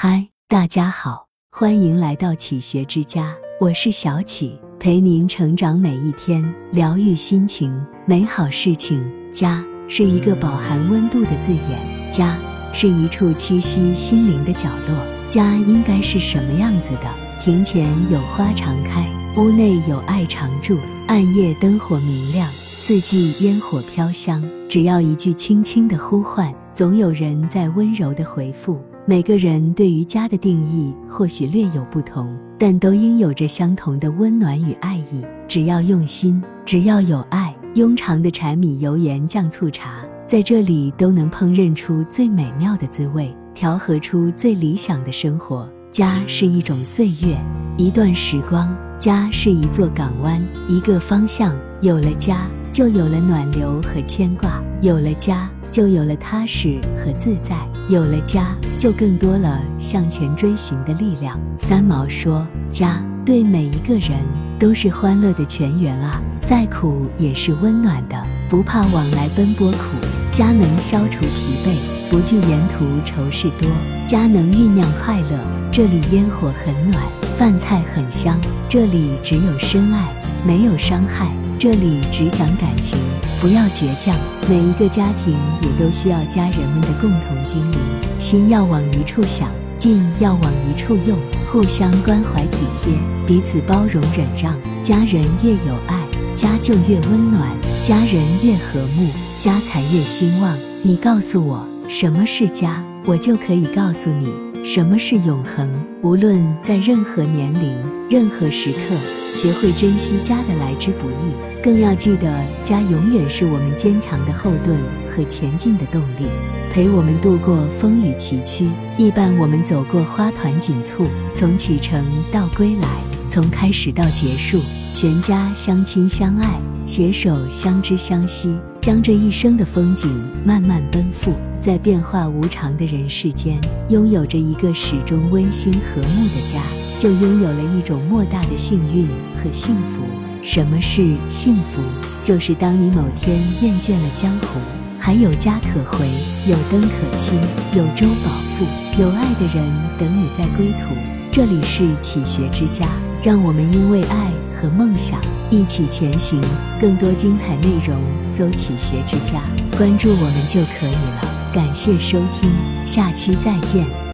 嗨，大家好，欢迎来到启学之家，我是小启，陪您成长每一天，疗愈心情，美好事情。家是一个饱含温度的字眼，家是一处栖息心灵的角落。家应该是什么样子的？庭前有花常开，屋内有爱常驻，暗夜灯火明亮，四季烟火飘香。只要一句轻轻的呼唤，总有人在温柔的回复。每个人对于家的定义或许略有不同，但都应有着相同的温暖与爱意。只要用心，只要有爱，庸常的柴米油盐酱醋茶，在这里都能烹饪出最美妙的滋味，调和出最理想的生活。家是一种岁月，一段时光；家是一座港湾，一个方向。有了家，就有了暖流和牵挂；有了家。就有了踏实和自在，有了家，就更多了向前追寻的力量。三毛说：“家对每一个人都是欢乐的泉源啊，再苦也是温暖的，不怕往来奔波苦。家能消除疲惫，不惧沿途愁事多。家能酝酿快乐，这里烟火很暖，饭菜很香。这里只有深爱，没有伤害。”这里只讲感情，不要倔强。每一个家庭也都需要家人们的共同经营，心要往一处想，劲要往一处用，互相关怀体贴，彼此包容忍让。家人越有爱，家就越温暖；家人越和睦，家才越兴旺。你告诉我什么是家，我就可以告诉你什么是永恒。无论在任何年龄、任何时刻。学会珍惜家的来之不易，更要记得家永远是我们坚强的后盾和前进的动力，陪我们度过风雨崎岖，亦伴我们走过花团锦簇。从启程到归来，从开始到结束，全家相亲相爱，携手相知相惜，将这一生的风景慢慢奔赴。在变化无常的人世间，拥有着一个始终温馨和睦的家。就拥有了一种莫大的幸运和幸福。什么是幸福？就是当你某天厌倦了江湖，还有家可回，有灯可亲，有周保父，有爱的人等你在归途。这里是启学之家，让我们因为爱和梦想一起前行。更多精彩内容，搜“启学之家”，关注我们就可以了。感谢收听，下期再见。